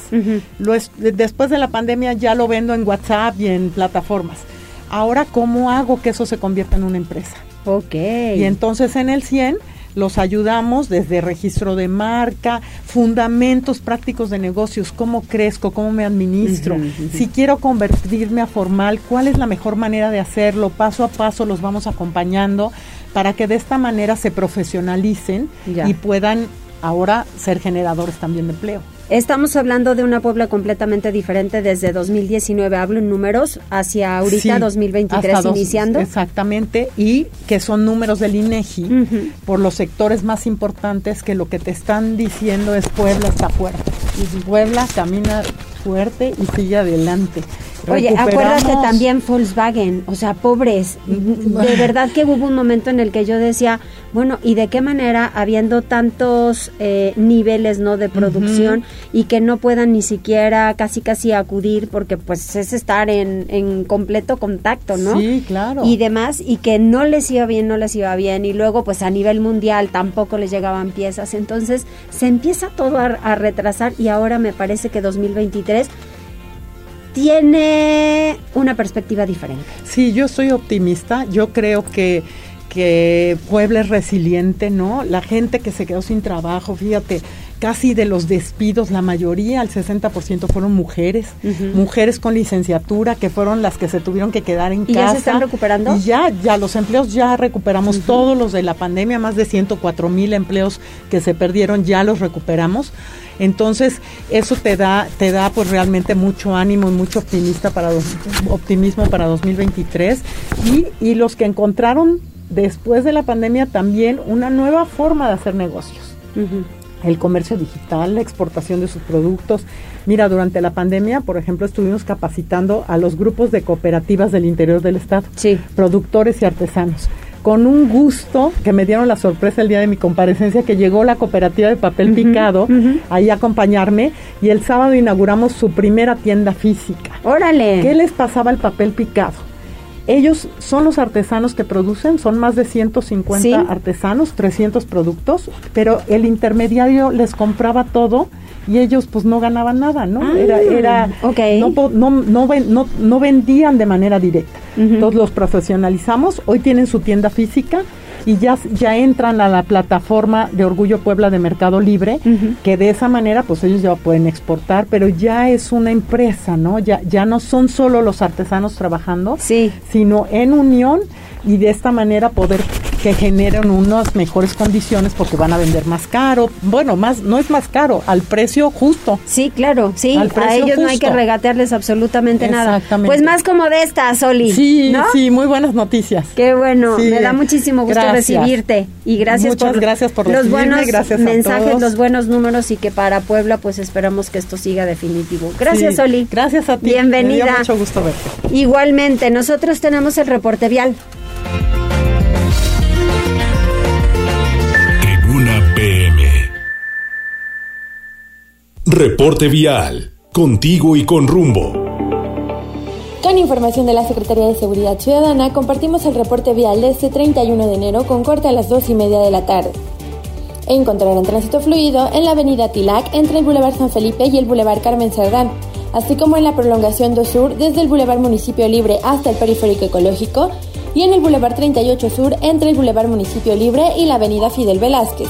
Speaker 12: lo es, después de la pandemia ya lo vendo en WhatsApp y en plataformas Ahora, ¿cómo hago que eso se convierta en una empresa?
Speaker 1: Ok.
Speaker 12: Y entonces en el 100 los ayudamos desde registro de marca, fundamentos prácticos de negocios, cómo crezco, cómo me administro. Si quiero convertirme a formal, ¿cuál es la mejor manera de hacerlo? Paso a paso los vamos acompañando para que de esta manera se profesionalicen y puedan ahora ser generadores también de empleo.
Speaker 1: Estamos hablando de una Puebla completamente diferente desde 2019, hablo en números, hacia ahorita 2023 iniciando.
Speaker 12: exactamente, y que son números del INEGI por los sectores más importantes que lo que te están diciendo es Puebla está fuerte. Y Puebla camina fuerte y sigue adelante.
Speaker 1: Oye, acuérdate también Volkswagen, o sea, pobres. De verdad que hubo un momento en el que yo decía, bueno, ¿y de qué manera, habiendo tantos eh, niveles no de producción y que no puedan ni siquiera casi casi acudir, porque pues es estar en, en completo contacto, ¿no?
Speaker 12: Sí, claro.
Speaker 1: Y demás, y que no les iba bien, no les iba bien, y luego pues a nivel mundial tampoco les llegaban piezas. Entonces se empieza todo a, a retrasar y ahora me parece que 2023 tiene una perspectiva diferente.
Speaker 12: Sí, yo soy optimista. Yo creo que que Puebla es resiliente, ¿no? La gente que se quedó sin trabajo, fíjate, casi de los despidos, la mayoría, el 60% fueron mujeres, mujeres con licenciatura, que fueron las que se tuvieron que quedar en
Speaker 1: casa.
Speaker 12: ¿Y
Speaker 1: ya se están recuperando?
Speaker 12: Y ya, ya los empleos ya recuperamos todos los de la pandemia, más de 104 mil empleos que se perdieron, ya los recuperamos. Entonces, eso te da, te da pues realmente mucho ánimo y mucho optimista para optimismo para 2023. Y, y los que encontraron después de la pandemia también una nueva forma de hacer negocios. El comercio digital, la exportación de sus productos. Mira, durante la pandemia, por ejemplo, estuvimos capacitando a los grupos de cooperativas del interior del estado,
Speaker 1: sí.
Speaker 12: productores y artesanos con un gusto que me dieron la sorpresa el día de mi comparecencia que llegó la cooperativa de papel picado ahí a acompañarme y el sábado inauguramos su primera tienda física.
Speaker 1: Órale.
Speaker 12: ¿Qué les pasaba el papel picado? Ellos son los artesanos que producen, son más de 150 artesanos, 300 productos, pero el intermediario les compraba todo y ellos pues no ganaban nada, ¿no?
Speaker 1: Ah,
Speaker 12: era era no, no, no, no, vendían de manera directa. Entonces los profesionalizamos, hoy tienen su tienda física y ya, ya entran a la plataforma de Orgullo Puebla de Mercado Libre, que de esa manera pues ellos ya pueden exportar, pero ya es una empresa, ¿no? Ya, ya no son solo los artesanos trabajando,
Speaker 1: sí.
Speaker 12: sino en unión y de esta manera poder que generen unas mejores condiciones porque van a vender más caro. Bueno, más no es más caro, al precio justo.
Speaker 1: Sí, claro, sí. a ellos no hay que regatearles absolutamente nada. Pues más como de esta, Soli.
Speaker 12: Sí, sí, muy buenas noticias.
Speaker 1: Qué bueno, me da muchísimo gusto recibirte y gracias
Speaker 12: Muchas
Speaker 1: por
Speaker 12: gracias por
Speaker 1: los buenos
Speaker 12: gracias
Speaker 1: mensajes, los buenos números y que para Puebla pues esperamos que esto siga definitivo. Gracias, Soli.
Speaker 12: Gracias a ti.
Speaker 1: Bienvenida.
Speaker 12: Me mucho gusto verte.
Speaker 1: Igualmente, nosotros tenemos el reporte vial.
Speaker 3: Reporte vial. Contigo y con rumbo.
Speaker 13: Con información de la Secretaría de Seguridad Ciudadana, compartimos el reporte vial de este 31 de enero con corte a las 2 y media de la tarde. Encontrarán tránsito fluido en la avenida Tilac entre el Boulevard San Felipe y el Boulevard Carmen Cerdán, así como en la prolongación 2 Sur desde el Boulevard Municipio Libre hasta el Periférico Ecológico y en el Boulevard 38 Sur entre el Boulevard Municipio Libre y la avenida Fidel Velázquez.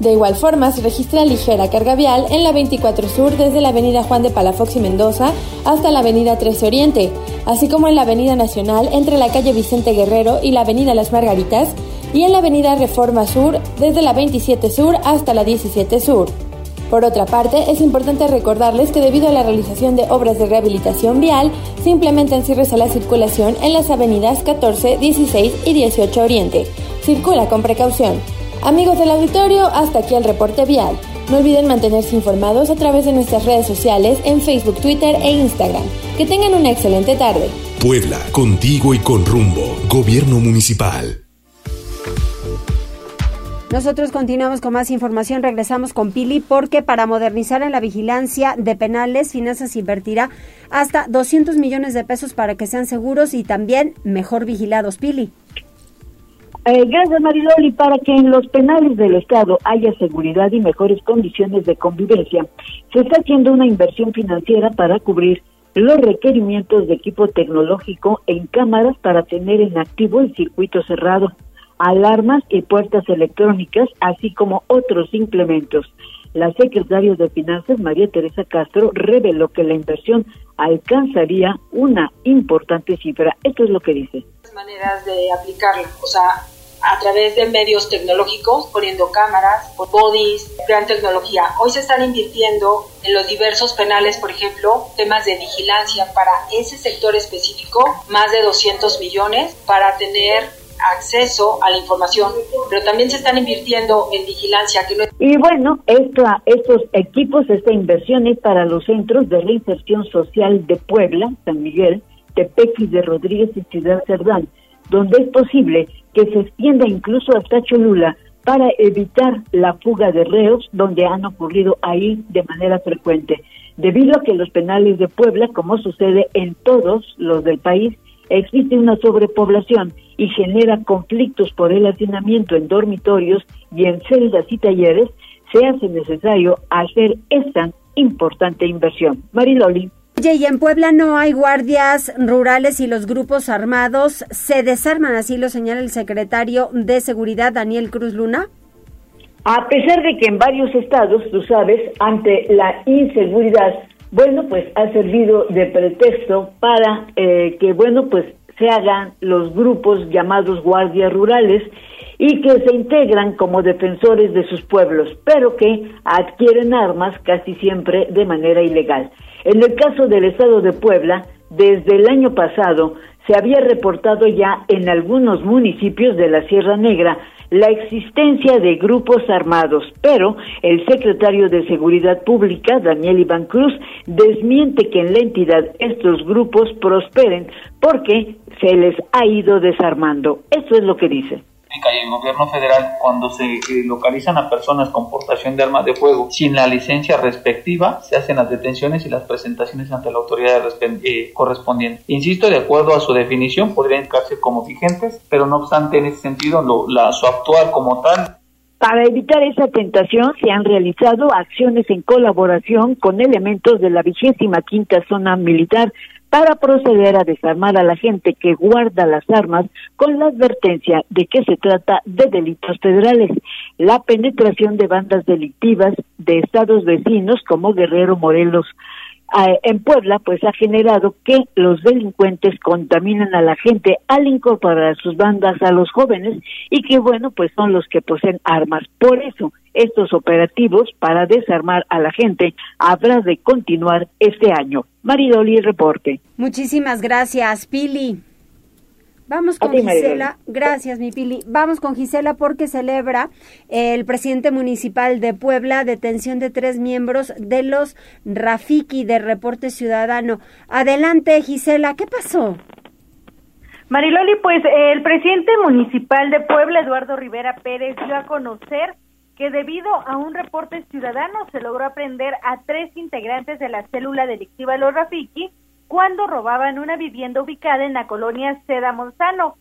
Speaker 13: De igual forma, se registra ligera carga vial en la 24 Sur desde la avenida Juan de Palafox y Mendoza hasta la avenida 13 Oriente, así como en la avenida Nacional entre la calle Vicente Guerrero y la avenida Las Margaritas y en la avenida Reforma Sur desde la 27 Sur hasta la 17 Sur. Por otra parte, es importante recordarles que debido a la realización de obras de rehabilitación vial, se implementan a la circulación en las avenidas 14, 16 y 18 Oriente. Circula con precaución. Amigos del auditorio, hasta aquí el reporte vial. No olviden mantenerse informados a través de nuestras redes sociales en Facebook, Twitter e Instagram. Que tengan una excelente tarde.
Speaker 3: Puebla, contigo y con rumbo. Gobierno Municipal.
Speaker 1: Nosotros continuamos con más información, regresamos con Pili porque para modernizar en la vigilancia de penales, Finanzas invertirá hasta 200 millones de pesos para que sean seguros y también mejor vigilados. Pili.
Speaker 4: Eh, gracias Mariloli. Para que en los penales del Estado haya seguridad y mejores condiciones de convivencia, se está haciendo una inversión financiera para cubrir los requerimientos de equipo tecnológico en cámaras para tener en activo el circuito cerrado alarmas y puertas electrónicas, así como otros implementos. La secretaria de Finanzas, María Teresa Castro, reveló que la inversión alcanzaría una importante cifra. Esto es lo que dice.
Speaker 14: Maneras de aplicarlo, o sea, a través de medios tecnológicos, poniendo cámaras, bodies, gran tecnología. Hoy se están invirtiendo en los diversos penales, por ejemplo, temas de vigilancia para ese sector específico, más de 200 millones para tener acceso a la información, pero también se están invirtiendo en vigilancia. Que
Speaker 4: Y bueno, estos equipos, esta inversión es para los centros de reinserción social de Puebla, San Miguel, Tepequis de Rodríguez y Ciudad Cerdán, donde es posible que se extienda incluso hasta Cholula para evitar la fuga de reos donde han ocurrido ahí de manera frecuente. Debido a que los penales de Puebla, como sucede en todos los del país, existe una sobrepoblación y genera conflictos por el hacinamiento en dormitorios y en celdas y talleres, se hace necesario hacer esta importante inversión. Mariloli.
Speaker 1: Oye, y en Puebla no hay guardias rurales y los grupos armados se desarman, así lo señala el secretario de Seguridad, Daniel Cruz Luna.
Speaker 4: A pesar de que en varios estados, tú sabes, ante la inseguridad, bueno, pues ha servido de pretexto para eh, que, bueno, pues se hagan los grupos llamados guardias rurales y que se integran como defensores de sus pueblos, pero que adquieren armas casi siempre de manera ilegal. En el caso del estado de Puebla, desde el año pasado se había reportado ya en algunos municipios de la Sierra Negra la existencia de grupos armados, pero el secretario de Seguridad Pública, Daniel Iván Cruz, desmiente que en la entidad estos grupos prosperen porque se les ha ido desarmando. Eso es lo que dice
Speaker 15: y el gobierno federal cuando se eh, localizan a personas con portación de armas de fuego sin la licencia respectiva se hacen las detenciones y las presentaciones ante la autoridad eh, correspondiente. Insisto, de acuerdo a su definición podrían quedarse como vigentes, pero no obstante en ese sentido la, su actual como tal
Speaker 4: para evitar esa tentación se han realizado acciones en colaboración con elementos de la vigésima quinta zona militar para proceder a desarmar a la gente que guarda las armas con la advertencia de que se trata de delitos federales. La penetración de bandas delictivas de estados vecinos como Guerrero, Morelos, en Puebla, pues ha generado que los delincuentes contaminan a la gente al incorporar sus bandas a los jóvenes y que, bueno, pues son los que poseen armas. Por eso, estos operativos para desarmar a la gente habrá de continuar este año. Maridoli, reporte.
Speaker 1: Muchísimas gracias, Pili. Vamos con Gisela. Gracias, mi Pili. Vamos con Gisela porque celebra el presidente municipal de Puebla detención de tres miembros de los Rafiki de Reporte Ciudadano. Adelante, Gisela. ¿Qué pasó?
Speaker 6: Mariloli, pues el presidente municipal de Puebla, Eduardo Rivera Pérez, dio a conocer que debido a un reporte ciudadano se logró aprender a tres integrantes de la célula delictiva Los Rafiki cuando robaban una vivienda ubicada en la colonia Seda Monzano.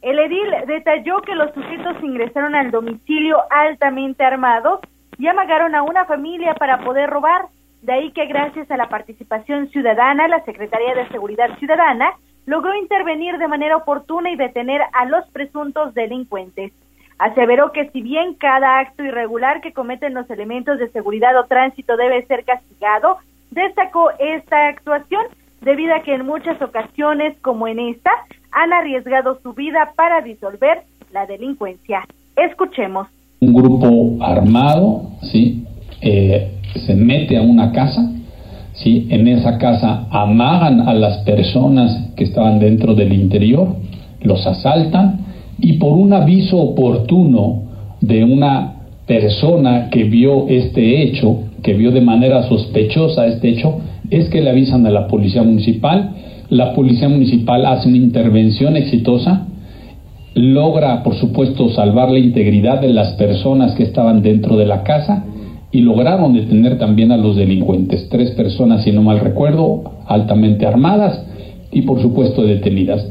Speaker 6: El edil detalló que los sujetos ingresaron al domicilio altamente armados y amagaron a una familia para poder robar. De ahí que gracias a la participación ciudadana, la Secretaría de Seguridad Ciudadana logró intervenir de manera oportuna y detener a los presuntos delincuentes. Aseveró que si bien cada acto irregular que cometen los elementos de seguridad o tránsito debe ser castigado, destacó esta actuación debido a que en muchas ocasiones, como en esta, han arriesgado su vida para disolver la delincuencia. Escuchemos.
Speaker 9: Un grupo armado, ¿sí? Eh, se mete a una casa, ¿sí? En esa casa amagan a las personas que estaban dentro del interior, los asaltan y por un aviso oportuno de una persona que vio este hecho, que vio de manera sospechosa este hecho, es que le avisan a la policía municipal, la policía municipal hace una intervención exitosa, logra por supuesto salvar la integridad de las personas que estaban dentro de la casa y lograron detener también a los delincuentes, tres personas si no mal recuerdo, altamente armadas y por supuesto detenidas.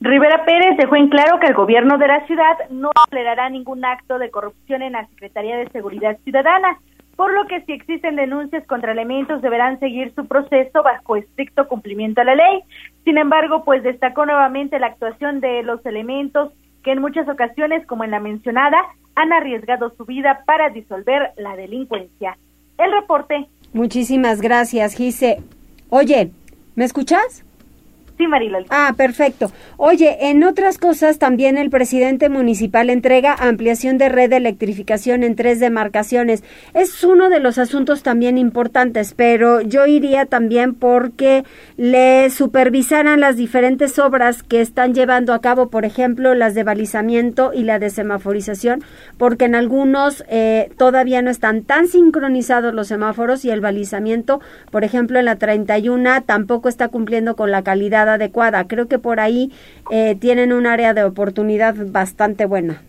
Speaker 6: Rivera Pérez dejó en claro que el gobierno de la ciudad no tolerará ningún acto de corrupción en la Secretaría de Seguridad Ciudadana, por lo que si existen denuncias contra elementos deberán seguir su proceso bajo estricto cumplimiento a la ley. Sin embargo, pues destacó nuevamente la actuación de los elementos que en muchas ocasiones, como en la mencionada, han arriesgado su vida para disolver la delincuencia. El reporte.
Speaker 1: Muchísimas gracias, Gise. Oye, ¿me escuchas?
Speaker 6: Sí.
Speaker 1: Ah, perfecto. Oye, en otras cosas también el presidente municipal entrega ampliación de red de electrificación en tres demarcaciones. Es uno de los asuntos también importantes, pero yo iría también porque le supervisaran las diferentes obras que están llevando a cabo, por ejemplo, las de balizamiento y la de semaforización, porque en algunos eh, todavía no están tan sincronizados los semáforos y el balizamiento, por ejemplo, en la 31 tampoco está cumpliendo con la calidad adecuada. Creo que por ahí eh, tienen un área de oportunidad bastante buena.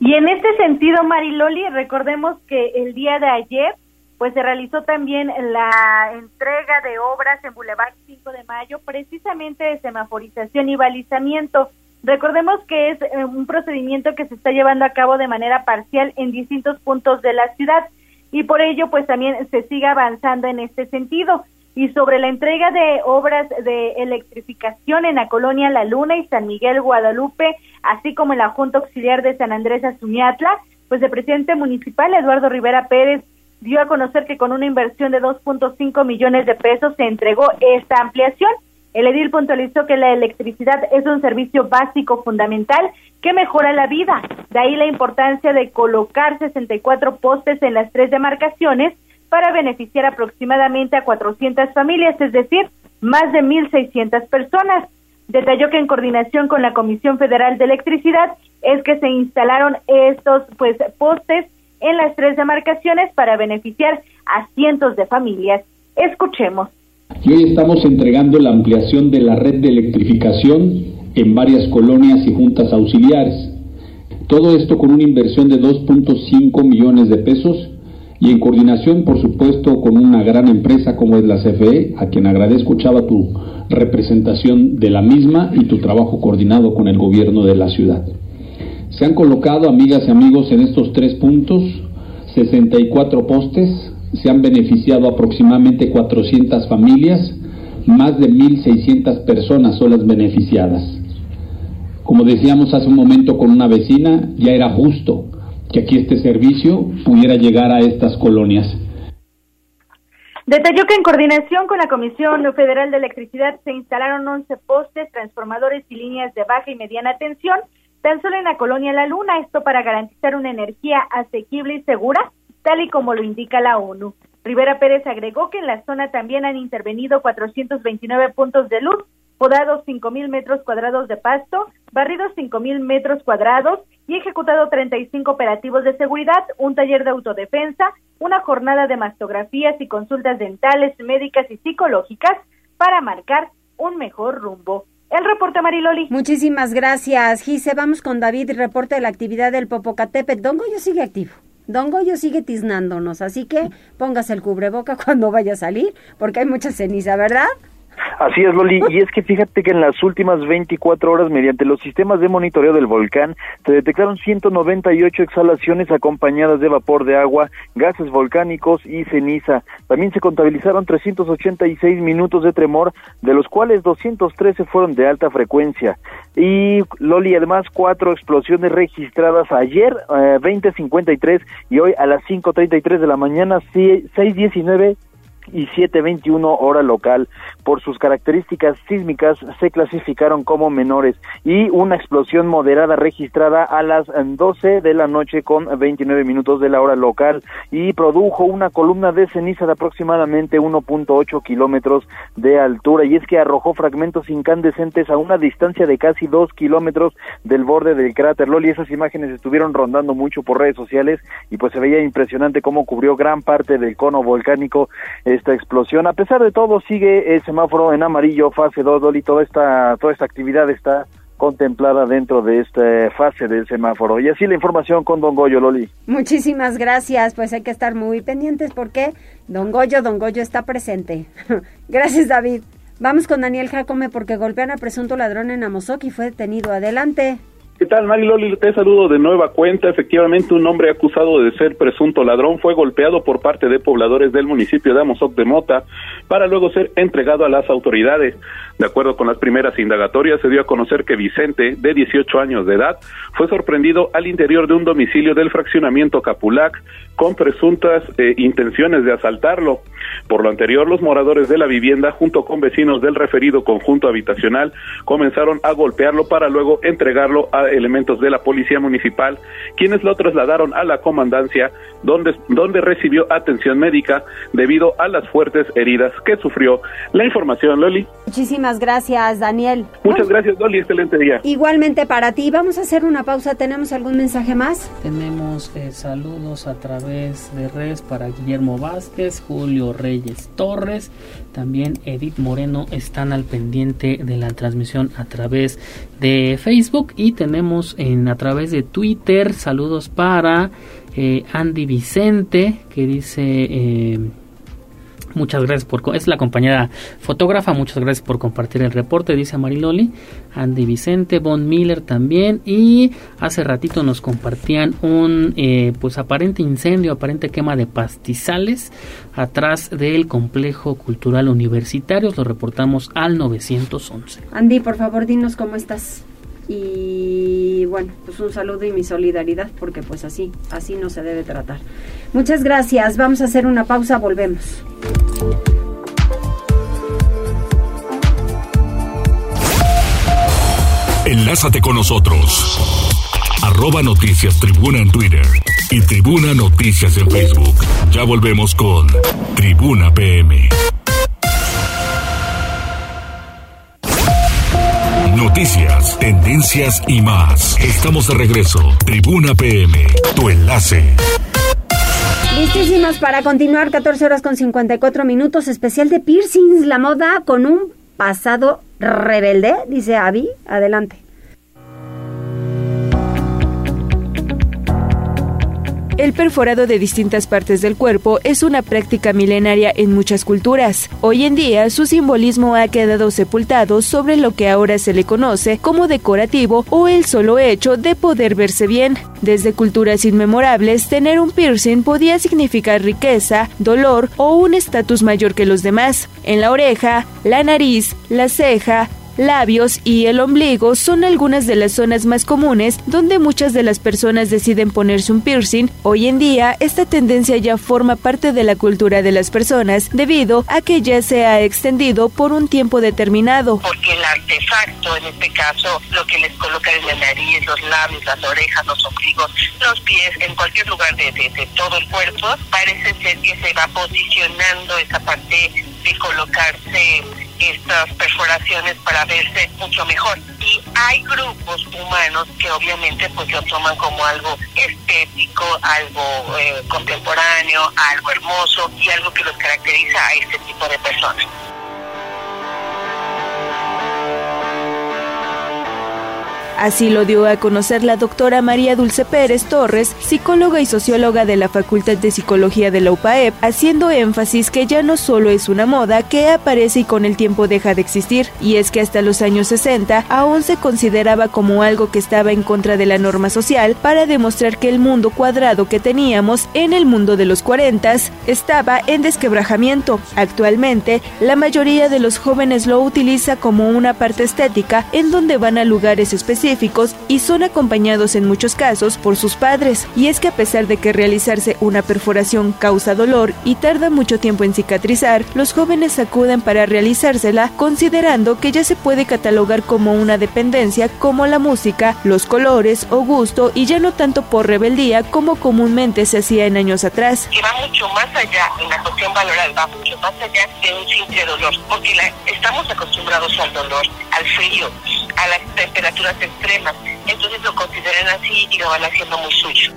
Speaker 6: Y en este sentido, Mariloli, recordemos que el día de ayer pues se realizó también la entrega de obras en Boulevard 5 de Mayo, precisamente de semaforización y balizamiento. Recordemos que es eh, un procedimiento que se está llevando a cabo de manera parcial en distintos puntos de la ciudad y por ello pues también se sigue avanzando en este sentido y sobre la entrega de obras de electrificación en la colonia La Luna y San Miguel Guadalupe, así como en la Junta Auxiliar de San Andrés Azumiatla, pues el presidente municipal Eduardo Rivera Pérez dio a conocer que con una inversión de 2.5 millones de pesos se entregó esta ampliación. El edil puntualizó que la electricidad es un servicio básico fundamental que mejora la vida. De ahí la importancia de colocar 64 postes en las tres demarcaciones para beneficiar aproximadamente a 400 familias, es decir, más de 1.600 personas. Detalló que en coordinación con la Comisión Federal de Electricidad es que se instalaron estos pues postes en las tres demarcaciones para beneficiar a cientos de familias. Escuchemos.
Speaker 9: Y hoy estamos entregando la ampliación de la red de electrificación en varias colonias y juntas auxiliares. Todo esto con una inversión de 2.5 millones de pesos y en coordinación, por supuesto, con una gran empresa como es la CFE, a quien agradezco, Chava, tu representación de la misma y tu trabajo coordinado con el gobierno de la ciudad. Se han colocado, amigas y amigos, en estos tres puntos 64 postes, se han beneficiado aproximadamente 400 familias, más de 1.600 personas son las beneficiadas. Como decíamos hace un momento con una vecina, ya era justo que aquí este servicio pudiera llegar a estas colonias.
Speaker 6: Detalló que en coordinación con la Comisión Federal de Electricidad se instalaron 11 postes, transformadores y líneas de baja y mediana tensión, tan solo en la colonia La Luna, esto para garantizar una energía asequible y segura, tal y como lo indica la ONU. Rivera Pérez agregó que en la zona también han intervenido 429 puntos de luz, podados 5.000 metros cuadrados de pasto, barridos 5.000 metros cuadrados y ejecutado 35 operativos de seguridad, un taller de autodefensa, una jornada de mastografías y consultas dentales, médicas y psicológicas para marcar un mejor rumbo. El reporte Mariloli.
Speaker 1: Muchísimas gracias, Gise. Vamos con David, reporte de la actividad del Popocatépetl. Don Goyo sigue activo. Don Goyo sigue tiznándonos, así que póngase el cubreboca cuando vaya a salir, porque hay mucha ceniza, ¿verdad?
Speaker 10: Así es, Loli. Y es que fíjate que en las últimas 24 horas, mediante los sistemas de monitoreo del volcán, se detectaron 198 exhalaciones acompañadas de vapor de agua, gases volcánicos y ceniza. También se contabilizaron 386 minutos de tremor, de los cuales 213 fueron de alta frecuencia. Y, Loli, además, cuatro explosiones registradas ayer, eh, 20.53, y hoy a las 5.33 de la mañana, 6.19 y 7.21 hora local. Por sus características sísmicas se clasificaron como menores y una explosión moderada registrada a las 12 de la noche con 29 minutos de la hora local y produjo una columna de ceniza de aproximadamente 1.8 kilómetros de altura y es que arrojó fragmentos incandescentes a una distancia de casi 2 kilómetros del borde del cráter Loli. Esas imágenes estuvieron rondando mucho por redes sociales y pues se veía impresionante cómo cubrió gran parte del cono volcánico esta explosión. A pesar de todo, sigue el semáforo en amarillo, fase 2, Loli. Toda esta, toda esta actividad está contemplada dentro de esta fase del semáforo. Y así la información con Don Goyo, Loli.
Speaker 1: Muchísimas gracias, pues hay que estar muy pendientes porque Don Goyo, Don Goyo está presente. gracias, David. Vamos con Daniel Jacome porque golpean a presunto ladrón en Amozoc y fue detenido. Adelante.
Speaker 11: ¿Qué tal, Mari Loli? Te saludo de nueva cuenta. Efectivamente, un hombre acusado de ser presunto ladrón fue golpeado por parte de pobladores del municipio de Amozoc de Mota para luego ser entregado a las autoridades. De acuerdo con las primeras indagatorias, se dio a conocer que Vicente, de 18 años de edad, fue sorprendido al interior de un domicilio del fraccionamiento Capulac con presuntas eh, intenciones de asaltarlo. Por lo anterior, los moradores de la vivienda, junto con vecinos del referido conjunto habitacional, comenzaron a golpearlo para luego entregarlo a elementos de la policía municipal, quienes lo trasladaron a la comandancia, donde, donde recibió atención médica debido a las fuertes heridas que sufrió. La información, Loli.
Speaker 1: Muchísimas gracias, Daniel.
Speaker 11: Muchas gracias, Loli. Excelente día.
Speaker 1: Igualmente para ti. Vamos a hacer una pausa. ¿Tenemos algún mensaje más?
Speaker 2: Tenemos eh, saludos a través de redes para Guillermo Vázquez, Julio Reyes Torres, también Edith Moreno están al pendiente de la transmisión a través de Facebook y tenemos en a través de Twitter saludos para eh, Andy Vicente que dice eh, Muchas gracias por... Es la compañera fotógrafa, muchas gracias por compartir el reporte, dice Mariloli. Andy Vicente, Von Miller también. Y hace ratito nos compartían un eh, pues aparente incendio, aparente quema de pastizales atrás del complejo cultural universitario. Lo reportamos al 911.
Speaker 1: Andy, por favor, dinos cómo estás y bueno, pues un saludo y mi solidaridad porque pues así, así no se debe tratar. Muchas gracias, vamos a hacer una pausa, volvemos.
Speaker 3: Enlázate con nosotros. Arroba Noticias Tribuna en Twitter y Tribuna Noticias en Facebook. Ya volvemos con Tribuna PM. Noticias, tendencias y más. Estamos de regreso. Tribuna PM, tu enlace.
Speaker 1: Listísimas para continuar, 14 horas con 54 minutos, especial de piercings, la moda con un pasado rebelde, dice Abby. Adelante.
Speaker 16: El perforado de distintas partes del cuerpo es una práctica milenaria en muchas culturas. Hoy en día, su simbolismo ha quedado sepultado sobre lo que ahora se le conoce como decorativo o el solo hecho de poder verse bien. Desde culturas inmemorables, tener un piercing podía significar riqueza, dolor o un estatus mayor que los demás. En la oreja, la nariz, la ceja, labios y el ombligo son algunas de las zonas más comunes donde muchas de las personas deciden ponerse un piercing. Hoy en día, esta tendencia ya forma parte de la cultura de las personas debido a que ya se ha extendido por un tiempo determinado.
Speaker 17: Porque el artefacto, en este caso, lo que les colocan en la nariz, los labios, las orejas, los ombligos, los pies, en cualquier lugar de, de todo el cuerpo, parece ser que se va posicionando esa parte de colocarse estas perforaciones para verse mucho mejor. Y hay grupos humanos que obviamente pues lo toman como algo estético, algo eh, contemporáneo, algo hermoso y algo que los caracteriza a este tipo de personas.
Speaker 16: Así lo dio a conocer la doctora María Dulce Pérez Torres, psicóloga y socióloga de la Facultad de Psicología de la UPAEP, haciendo énfasis que ya no solo es una moda que aparece y con el tiempo deja de existir, y es que hasta los años 60 aún se consideraba como algo que estaba en contra de la norma social para demostrar que el mundo cuadrado que teníamos en el mundo de los 40 estaba en desquebrajamiento. Actualmente, la mayoría de los jóvenes lo utiliza como una parte estética en donde van a lugares especiales específicos y son acompañados en muchos casos por sus padres. Y es que a pesar de que realizarse una perforación causa dolor y tarda mucho tiempo en cicatrizar, los jóvenes acuden para realizársela considerando que ya se puede catalogar como una dependencia como la música, los colores o gusto y ya no tanto por rebeldía como comúnmente se hacía en años atrás.
Speaker 17: Que va mucho más allá, en la cuestión valoral, va mucho más allá de un simple dolor, porque estamos acostumbrados al dolor, al frío, a las temperaturas entonces lo consideran así y lo van haciendo muy suyo.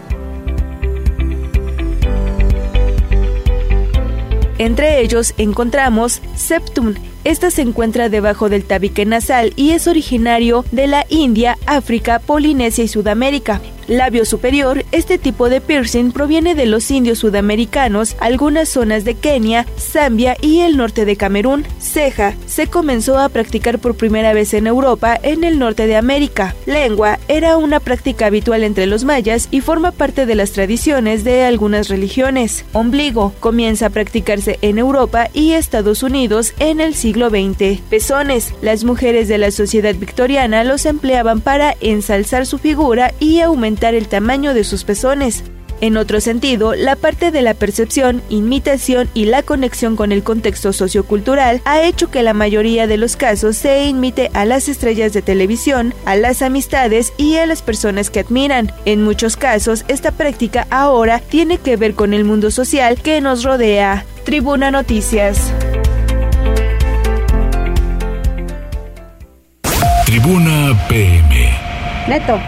Speaker 16: Entre ellos encontramos Septum. Esta se encuentra debajo del tabique nasal y es originario de la India, África, Polinesia y Sudamérica labio superior, este tipo de piercing proviene de los indios sudamericanos, algunas zonas de Kenia, Zambia y el norte de Camerún. Ceja se comenzó a practicar por primera vez en Europa, en el norte de América. Lengua era una práctica habitual entre los mayas y forma parte de las tradiciones de algunas religiones. Ombligo comienza a practicarse en Europa y Estados Unidos en el siglo XX. Pezones. Las mujeres de la sociedad victoriana los empleaban para ensalzar su figura y aumentar el tamaño de sus pezones. En otro sentido, la parte de la percepción, imitación y la conexión con el contexto sociocultural ha hecho que la mayoría de los casos se imite a las estrellas de televisión, a las amistades y a las personas que admiran. En muchos casos, esta práctica ahora tiene que ver con el mundo social que nos rodea. Tribuna Noticias.
Speaker 1: Neto.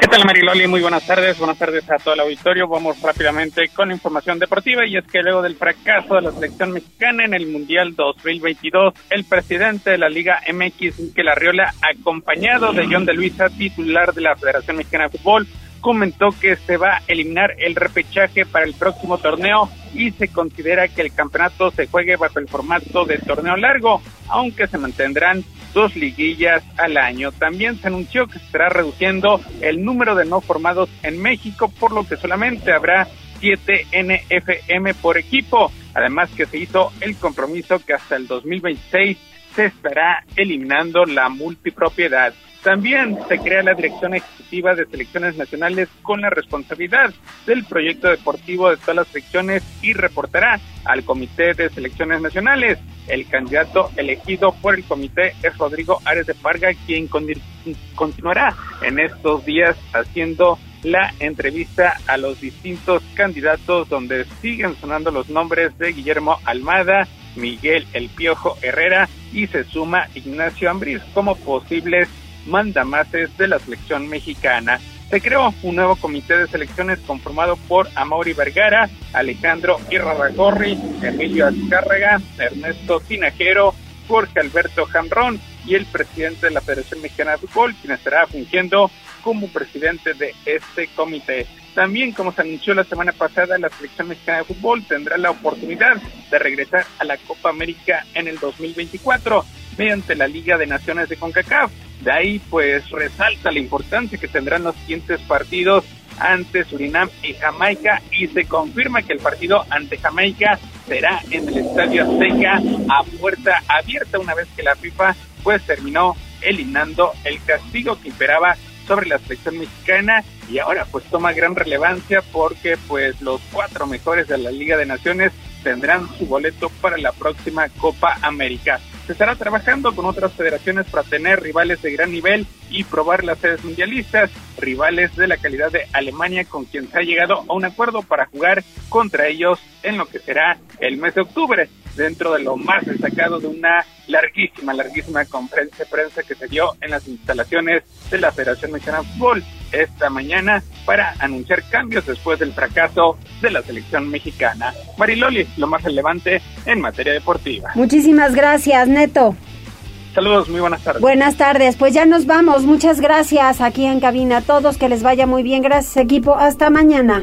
Speaker 18: ¿Qué tal Mariloli? Muy buenas tardes, buenas tardes a todo el auditorio. Vamos rápidamente con información deportiva y es que luego del fracaso de la selección mexicana en el Mundial 2022, el presidente de la Liga MX, Miquel Arriola, acompañado de John de Luisa, titular de la Federación Mexicana de Fútbol, comentó que se va a eliminar el repechaje para el próximo torneo y se considera que el campeonato se juegue bajo el formato de torneo largo, aunque se mantendrán dos liguillas al año. También se anunció que se estará reduciendo el número de no formados en México, por lo que solamente habrá siete NFM por equipo. Además que se hizo el compromiso que hasta el 2026 se estará eliminando la multipropiedad. También se crea la Dirección Ejecutiva de Selecciones Nacionales con la responsabilidad del proyecto deportivo de todas las selecciones y reportará al Comité de Selecciones Nacionales. El candidato elegido por el comité es Rodrigo Ares de Parga, quien continuará en estos días haciendo la entrevista a los distintos candidatos donde siguen sonando los nombres de Guillermo Almada, Miguel El Piojo Herrera y se suma Ignacio Ambriz como posibles mandamases de la selección mexicana. Se creó un nuevo comité de selecciones conformado por Amaury Vergara, Alejandro Irraragorri, Emilio Azcárraga, Ernesto Tinajero, Jorge Alberto Jamrón y el presidente de la Federación Mexicana de Fútbol, quien estará fungiendo como presidente de este comité. También, como se anunció la semana pasada, la selección mexicana de fútbol tendrá la oportunidad de regresar a la Copa América en el 2024 mediante la Liga de Naciones de CONCACAF. De ahí pues resalta la importancia que tendrán los siguientes partidos ante Surinam y Jamaica y se confirma que el partido ante Jamaica será en el Estadio Azteca a puerta abierta una vez que la FIFA pues terminó eliminando el castigo que imperaba sobre la selección mexicana y ahora pues toma gran relevancia porque pues los cuatro mejores de la Liga de Naciones tendrán su boleto para la próxima Copa América se estará trabajando con otras federaciones para tener rivales de gran nivel y probar las sedes mundialistas, rivales de la calidad de Alemania con quien se ha llegado a un acuerdo para jugar contra ellos en lo que será el mes de octubre, dentro de lo más destacado de una larguísima, larguísima conferencia de prensa que se dio en las instalaciones de la Federación Mexicana de Fútbol esta mañana para anunciar cambios después del fracaso de la selección mexicana. Mariloli, lo más relevante en materia deportiva.
Speaker 1: Muchísimas gracias, Neto.
Speaker 18: Saludos, muy buenas tardes.
Speaker 1: Buenas tardes, pues ya nos vamos. Muchas gracias aquí en cabina a todos, que les vaya muy bien. Gracias equipo, hasta mañana.